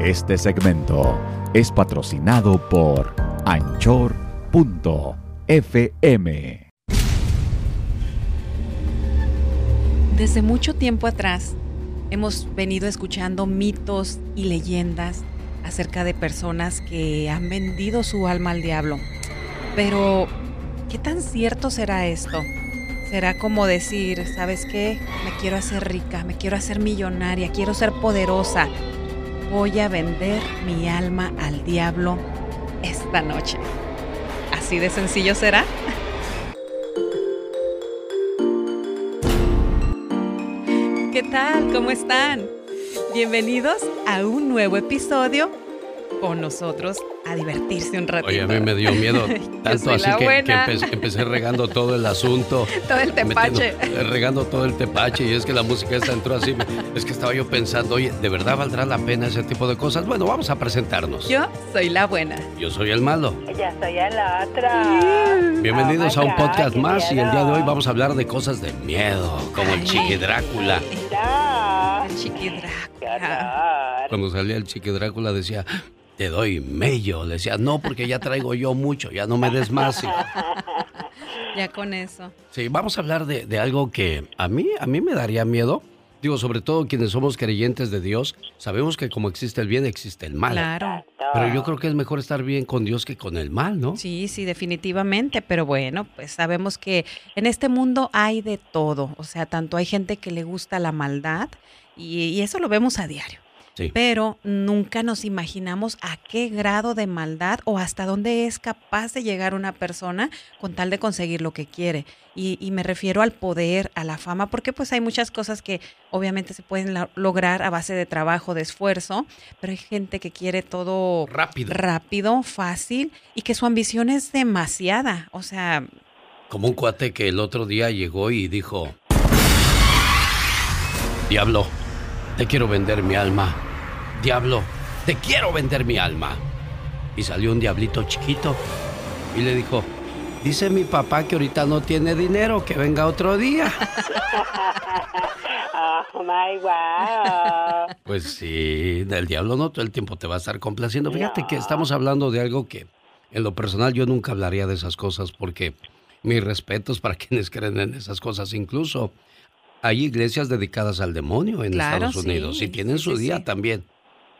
Este segmento es patrocinado por Anchor.fm. Desde mucho tiempo atrás hemos venido escuchando mitos y leyendas acerca de personas que han vendido su alma al diablo. Pero, ¿qué tan cierto será esto? Será como decir, ¿sabes qué? Me quiero hacer rica, me quiero hacer millonaria, quiero ser poderosa. Voy a vender mi alma al diablo esta noche. ¿Así de sencillo será? ¿Qué tal? ¿Cómo están? Bienvenidos a un nuevo episodio con nosotros a divertirse un ratito. Oye, a mí me dio miedo tanto así que, empecé, regando todo el asunto. todo el tepache. Eh, regando todo el tepache y es que la música esta entró así. Es que estaba yo pensando, oye, ¿de verdad valdrá la pena ese tipo de cosas? Bueno, vamos a presentarnos. Yo soy la buena. Yo soy el malo. Ya soy la otra. Bienvenidos a un podcast más y el día de hoy vamos a hablar de cosas de miedo, como el Chiqui Drácula. El Chiqui Drácula. Cuando salía el Chiqui Drácula decía, te doy mello. Le decía, no, porque ya traigo yo mucho, ya no me des más. ya con eso. Sí, vamos a hablar de, algo que a mí, a mí me daría miedo. Digo, sobre todo quienes somos creyentes de Dios, sabemos que como existe el bien, existe el mal. Claro. Pero yo creo que es mejor estar bien con Dios que con el mal, ¿no? Sí, sí, definitivamente. Pero bueno, pues sabemos que en este mundo hay de todo. O sea, tanto hay gente que le gusta la maldad y eso lo vemos a diario. Pero nunca nos imaginamos a qué grado de maldad o hasta dónde es capaz de llegar una persona con tal de conseguir lo que quiere. Y, me refiero al poder, a la fama, porque pues hay muchas cosas que obviamente se pueden lograr a base de trabajo, de esfuerzo, pero hay gente que quiere todo rápido, rápido, fácil y que su ambición es demasiada. O sea... Como un cuate que el otro día llegó y dijo, Diablo, te quiero vender mi alma diablo, te quiero vender mi alma. Y salió un diablito chiquito y le dijo, dice mi papá que ahorita no tiene dinero, que venga otro día. Oh my God. Pues sí, el diablo no todo el tiempo te va a estar complaciendo. Fíjate que estamos hablando de algo que en lo personal yo nunca hablaría de esas cosas porque mis respetos para quienes creen en esas cosas. Incluso hay iglesias dedicadas al demonio en Estados Unidos y tienen su día también.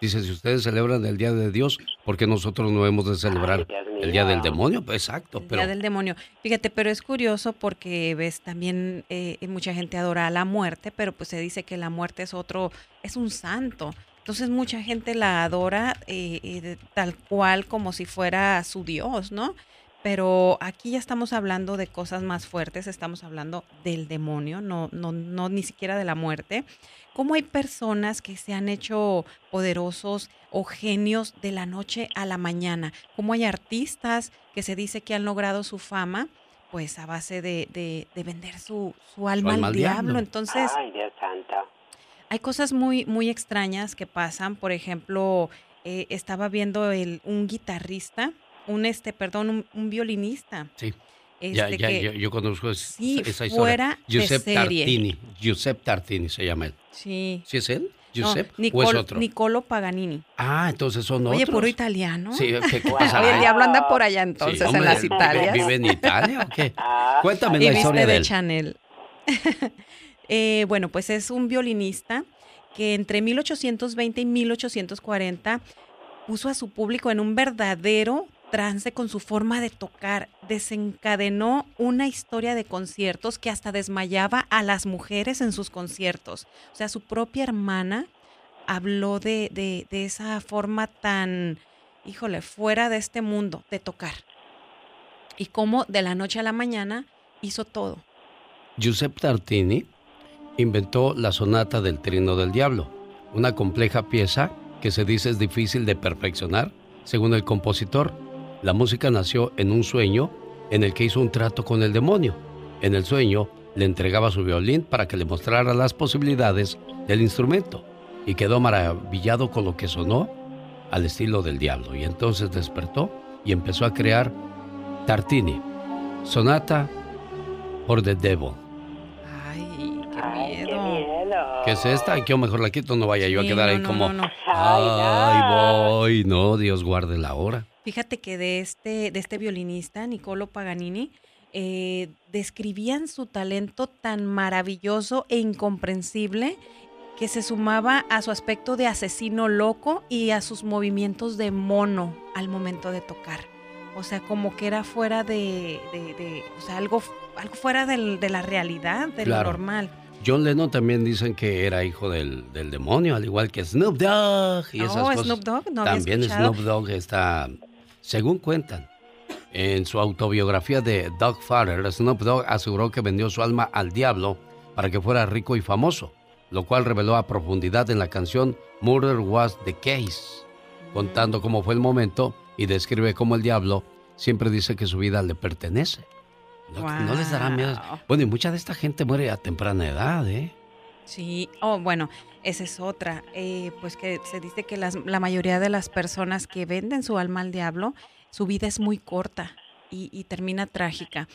Dice, si ustedes celebran el Día de Dios, ¿por qué nosotros no hemos de celebrar el Día del Demonio? Pues exacto. El Día del Demonio. Fíjate, pero es curioso porque ves también eh, mucha gente adora a la muerte, pero pues se dice que la muerte es otro, es un santo. Entonces mucha gente la adora eh, eh, tal cual como si fuera su Dios, ¿no? Pero aquí ya estamos hablando de cosas más fuertes, estamos hablando del demonio, no, no, no ni siquiera de la muerte. ¿Cómo hay personas que se han hecho poderosos o genios de la noche a la mañana? ¿Cómo hay artistas que se dice que han logrado su fama? Pues a base de, de, vender su, su alma, al diablo. Entonces, hay cosas muy, muy extrañas que pasan. Por ejemplo, eh, estaba viendo el, un guitarrista, un este, perdón, un violinista. Sí ya, este, ya, yo, conozco sí, esa historia. Fuera Giuseppe Tartini. Giuseppe Tartini se llama él. Sí. ¿Sí es él? ¿Giuseppe o es otro? Nicolo Paganini. Ah, entonces son otros. Oye, puro italiano. Sí, ¿qué, qué pasa? Oye, el diablo anda por allá entonces, en las Italias. ¿Vive en Italia o qué? Cuéntame la historia de, de Chanel. eh, bueno, pues es un violinista que entre 1820 y 1840 puso a su público en un verdadero trance con su forma de tocar, desencadenó una historia de conciertos que hasta desmayaba a las mujeres en sus conciertos. O sea, su propia hermana habló de, de, esa forma tan, híjole, fuera de este mundo de tocar. Y cómo de la noche a la mañana hizo todo. Giuseppe Tartini inventó la sonata del Trino del Diablo, una compleja pieza que se dice es difícil de perfeccionar, según el compositor, la música nació en un sueño en el que hizo un trato con el demonio. En el sueño le entregaba su violín para que le mostrara las posibilidades del instrumento y quedó maravillado con lo que sonó al estilo del diablo. Y entonces despertó y empezó a crear Tartini, Sonata por the Devil. Ay, qué miedo. no. ¿Qué es esta? Ay, que mejor la quito, no vaya yo a quedar no, ahí no, como. no, no. Ay, voy. No, Dios guarde la hora. Fíjate que de este, de este violinista, Niccolo Paganini, eh, describían su talento tan maravilloso e incomprensible que se sumaba a su aspecto de asesino loco y a sus movimientos de mono al momento de tocar. O sea, como que era fuera de, de- de- o sea, algo, algo fuera del- de la realidad, de Claro. lo normal. John Lennon también dicen que era hijo del, del demonio, al igual que Snoop Dogg y esas Oh, cosas. Snoop Dogg, no también. Snoop Dogg está, según cuentan, en su autobiografía de Dog Father, Snoop Dogg aseguró que vendió su alma al diablo para que fuera rico y famoso, lo cual reveló a profundidad en la canción Murder Was the Case, contando cómo fue el momento y describe cómo el diablo siempre dice que su vida le pertenece. No, no les dará miedo. Bueno, y mucha de esta gente muere a temprana edad, ¿eh? Sí, oh, bueno, esa es otra. Eh, pues que se dice que la mayoría de las personas que venden su alma al diablo, su vida es muy corta y, y termina trágica.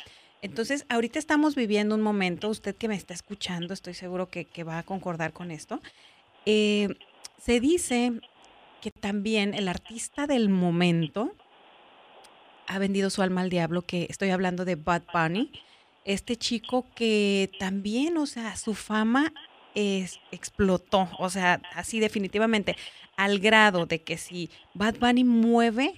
Entonces, ahorita estamos viviendo un momento, usted que me está escuchando, estoy seguro que, que va a concordar con esto. Eh, se dice que también el artista del momento ha vendido su alma al diablo, que estoy hablando de Bad Bunny, este chico que también, o sea, su fama es, explotó, o sea, así definitivamente, al grado de que si Bad Bunny mueve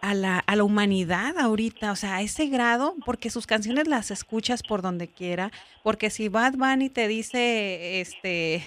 a la, a la humanidad ahorita, o sea, a ese grado, porque sus canciones las escuchas por donde quiera, porque si Bad Bunny te dice, este,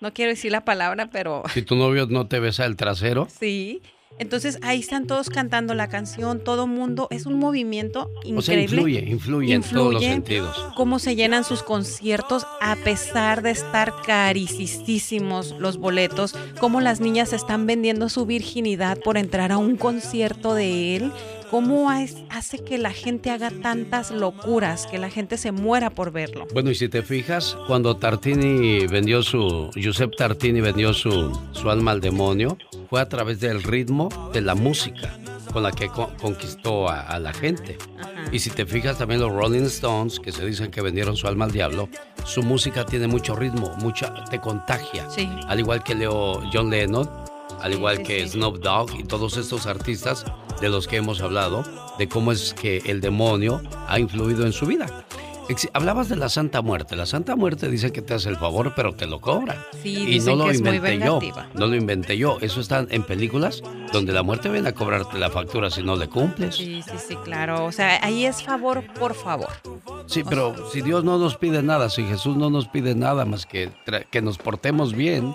no quiero decir la palabra, pero Si tu novio no te besa el trasero, sí. Entonces ahí están todos cantando la canción, todo mundo, es un movimiento increíble. o sea, influye, influye, en todos los Influye. sentidos. cómo se llenan sus conciertos a pesar de estar carísimos los boletos, cómo las niñas están vendiendo su virginidad por entrar a un concierto de él, cómo hace que la gente haga tantas locuras, que la gente se muera por verlo. Bueno, y si te fijas, cuando Tartini vendió su, Giuseppe Tartini vendió su, su alma al demonio, fue a través del ritmo de la música con la que co- conquistó a, a la gente. Ajá. Y si te fijas también los Rolling Stones, que se dicen que vendieron su alma al diablo, su música tiene mucho ritmo, mucha, te contagia. Sí. Al igual que Leo, John Lennon, al igual sí, que sí. Snoop Dogg y todos estos artistas de los que hemos hablado, de cómo es que el demonio ha influido en su vida. Ex- Hablabas de la Santa Muerte. La Santa Muerte dice que te hace el favor, pero te lo cobra. Sí, y dicen no lo que es muy inventé yo. No lo inventé yo. Eso está en películas donde la muerte viene a cobrarte la factura si no le cumples. Sí, Sí, sí, sí, claro. O sea, ahí es favor por favor. pero si Dios no nos pide nada, si Jesús no nos pide nada más que, que nos portemos bien,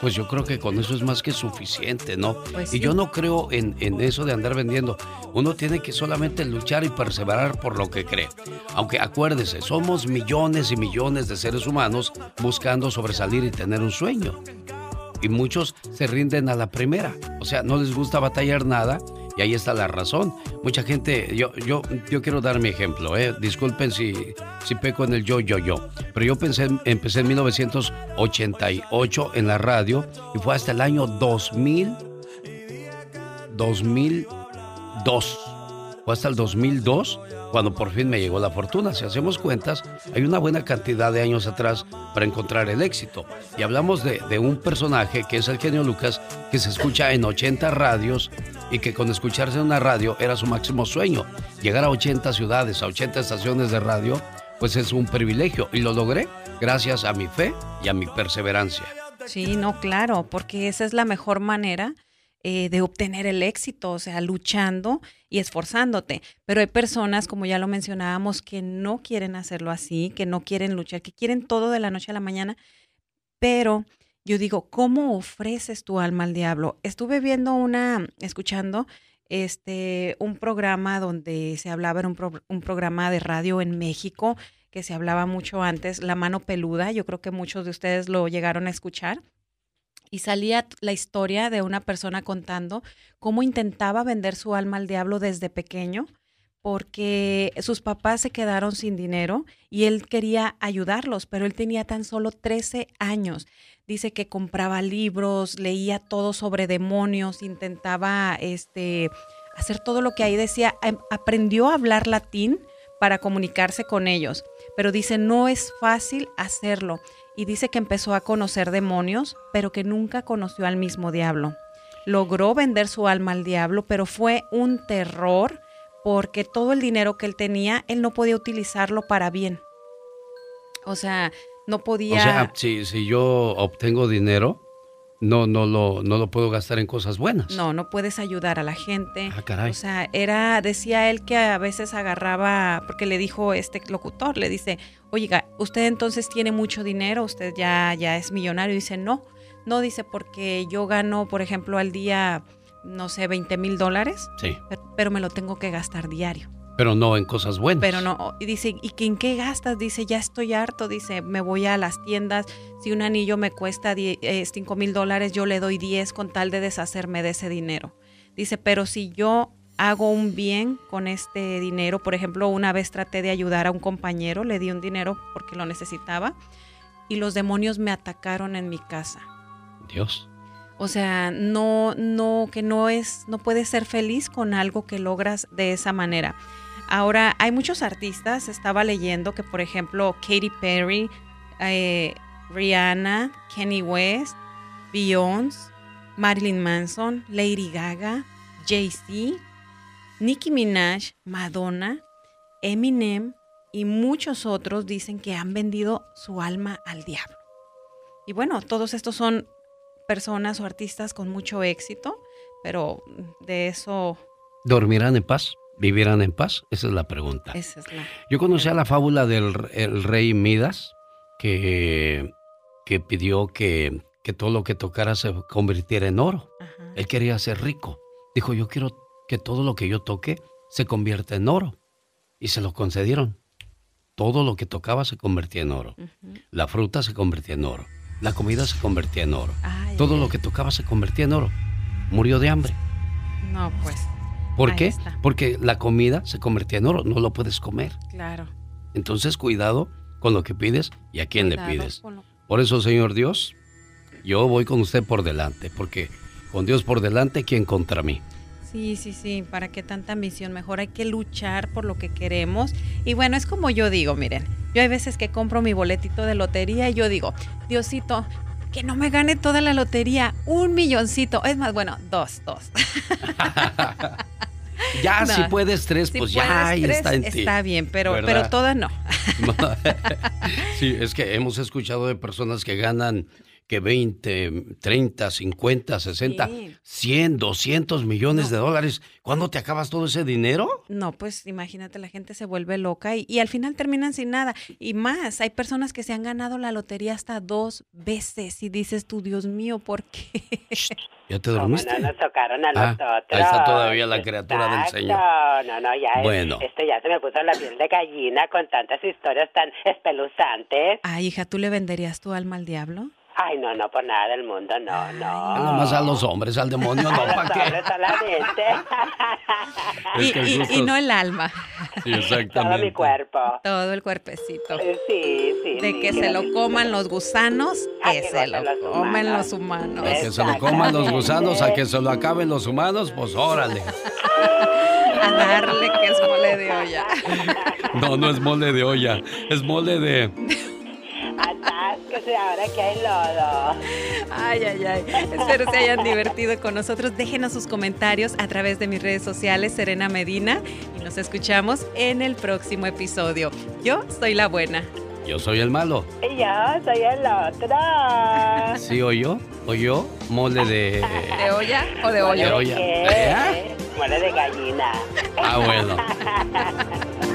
pues yo creo que con eso es más que suficiente, ¿no? Pues y sí. yo no creo en, en eso de andar vendiendo. Uno tiene que solamente luchar y perseverar por lo que cree. Aunque acuérdese, somos millones y millones de seres humanos buscando sobresalir y tener un sueño. Y muchos se rinden a la primera. O sea, no les gusta batallar nada y ahí está la razón. Mucha gente, yo, yo, yo quiero dar mi ejemplo, ¿eh? disculpen si, si peco en el yo, yo, yo, pero yo pensé, empecé en 1988 en la radio y fue hasta el año 2000, 2002. Fue hasta el 2002 cuando por fin me llegó la fortuna. Si hacemos cuentas, hay una buena cantidad de años atrás para encontrar el éxito. Y hablamos de, de un personaje que es el genio Lucas, que se escucha en 80 radios y que con escucharse en una radio era su máximo sueño. Llegar a 80 ciudades, a 80 estaciones de radio, pues es un privilegio. Y lo logré gracias a mi fe y a mi perseverancia. Sí, no, claro, porque esa es la mejor manera eh, de obtener el éxito, o sea, luchando y esforzándote. Pero hay personas, como ya lo mencionábamos, que no quieren hacerlo así, que no quieren luchar, que quieren todo de la noche a la mañana. Pero yo digo, ¿cómo ofreces tu alma al diablo? Estuve viendo una, escuchando este un programa donde se hablaba, era un, un programa de radio en México que se hablaba mucho antes, La Mano Peluda, yo creo que muchos de ustedes lo llegaron a escuchar, y salía la historia de una persona contando cómo intentaba vender su alma al diablo desde pequeño, porque sus papás se quedaron sin dinero y él quería ayudarlos, pero él tenía tan solo 13 años. Dice que compraba libros, leía todo sobre demonios, intentaba este hacer todo lo que ahí decía, Em- aprendió a hablar latín para comunicarse con ellos. pero dice, no es fácil hacerlo. Y dice que empezó a conocer demonios, pero que nunca conoció al mismo diablo. Logró vender su alma al diablo, pero fue un terror porque todo el dinero que él tenía, él no podía utilizarlo para bien. O sea, no podía... O sea, si, si yo obtengo dinero, no, no, lo, no lo puedo gastar en cosas buenas. No, no puedes ayudar a la gente. Ah, caray. O sea, era, decía él que a veces agarraba, porque le dijo este locutor, le dice, oiga, usted entonces tiene mucho dinero, usted ya, ya es millonario. Y dice, no, no, dice, porque yo gano, por ejemplo, al día, no sé, 20 mil dólares. Sí. pero me lo tengo que gastar diario. Pero no en cosas buenas. Pero no, y dice, ¿y en qué gastas? Dice, ya estoy harto, dice, me voy a las tiendas, si un anillo me cuesta 5 eh, mil dólares, yo le doy 10 con tal de deshacerme de ese dinero. Dice, pero si yo hago un bien con este dinero, por ejemplo, una vez traté de ayudar a un compañero, le di un dinero porque lo necesitaba, y los demonios me atacaron en mi casa. Dios. O sea, no, no, que no es, no puedes ser feliz con algo que logras de esa manera. Ahora, hay muchos artistas, estaba leyendo que, por ejemplo, Katy Perry, eh, Rihanna, Kenny West, Beyoncé, Marilyn Manson, Lady Gaga, Jay-Z, Nicki Minaj, Madonna, Eminem y muchos otros dicen que han vendido su alma al diablo. Y bueno, todos estos son personas o artistas con mucho éxito, pero de eso... ¿Dormirán en paz? ¿Vivirán en paz? Esa es la pregunta. Esa es la... Yo conocía la fábula del rey Midas, que, que pidió que, que, todo lo que tocara se convirtiera en oro. Él quería ser rico. Dijo, yo quiero que todo lo que yo toque se convierta en oro. Y se lo concedieron. Todo lo que tocaba se convertía en oro. La fruta se convertía en oro. La comida se convertía en oro. todo lo que tocaba se convertía en oro. Murió de hambre. No, pues. ¿Por qué? Porque la comida se convertía en oro, no lo puedes comer. Claro. Entonces, cuidado con lo que pides y a quién le pides. Por eso, Señor Dios, yo voy con usted por delante, porque con Dios por delante, ¿quién contra mí? Sí, sí, sí, ¿para qué tanta ambición? Mejor hay que luchar por lo que queremos. Y bueno, es como yo digo, miren, yo hay veces que compro mi boletito de lotería y yo digo, Diosito, que no me gane toda la lotería, un milloncito, es más, bueno, dos, dos. Ya, si puedes tres, pues ya ahí está en ti. Está bien, pero, pero todas no. sí, es que hemos escuchado de personas que ganan que 20, 30, 50, 60, 100, 200 millones de dólares. ¿Cuándo te acabas todo ese dinero? No, pues imagínate, la gente se vuelve loca y, al final terminan sin nada. Y más, hay personas que se han ganado la lotería hasta dos veces y dices tú, Dios mío, ¿por qué? ¿Ya te dormiste? No, nos tocaron a ah, Ahí está todavía la criatura del Señor. No, no, ya, bueno. este ya se me puso la piel de gallina con tantas historias tan espeluzantes. Ay, hija, ¿tú le venderías tu alma al diablo? Ay, no, no, por nada del mundo, no, no. Nada más a los hombres, al demonio, no, ¿para qué? y, y, no el alma. Sí, exactamente. Todo mi cuerpo. Todo el cuerpecito. Eh, sí, sí. De que se lo coman los gusanos, que, se lo comen los humanos. De que se lo coman los gusanos, a que se lo acaben los humanos, pues órale. a darle que es mole de olla. No, no es mole de olla, es mole de ahora que hay lodo. Ay, ay, ay. Espero se hayan divertido con nosotros. Déjenos sus comentarios a través de mis redes sociales, Serena Medina, y nos escuchamos en el próximo episodio. Yo soy la buena. Yo soy el malo. Y yo soy el otro. ¿Sí o yo? ¿O yo? Mole de... ¿De olla o de olla? De olla. ¿Eh? Mole de gallina. Ah, bueno.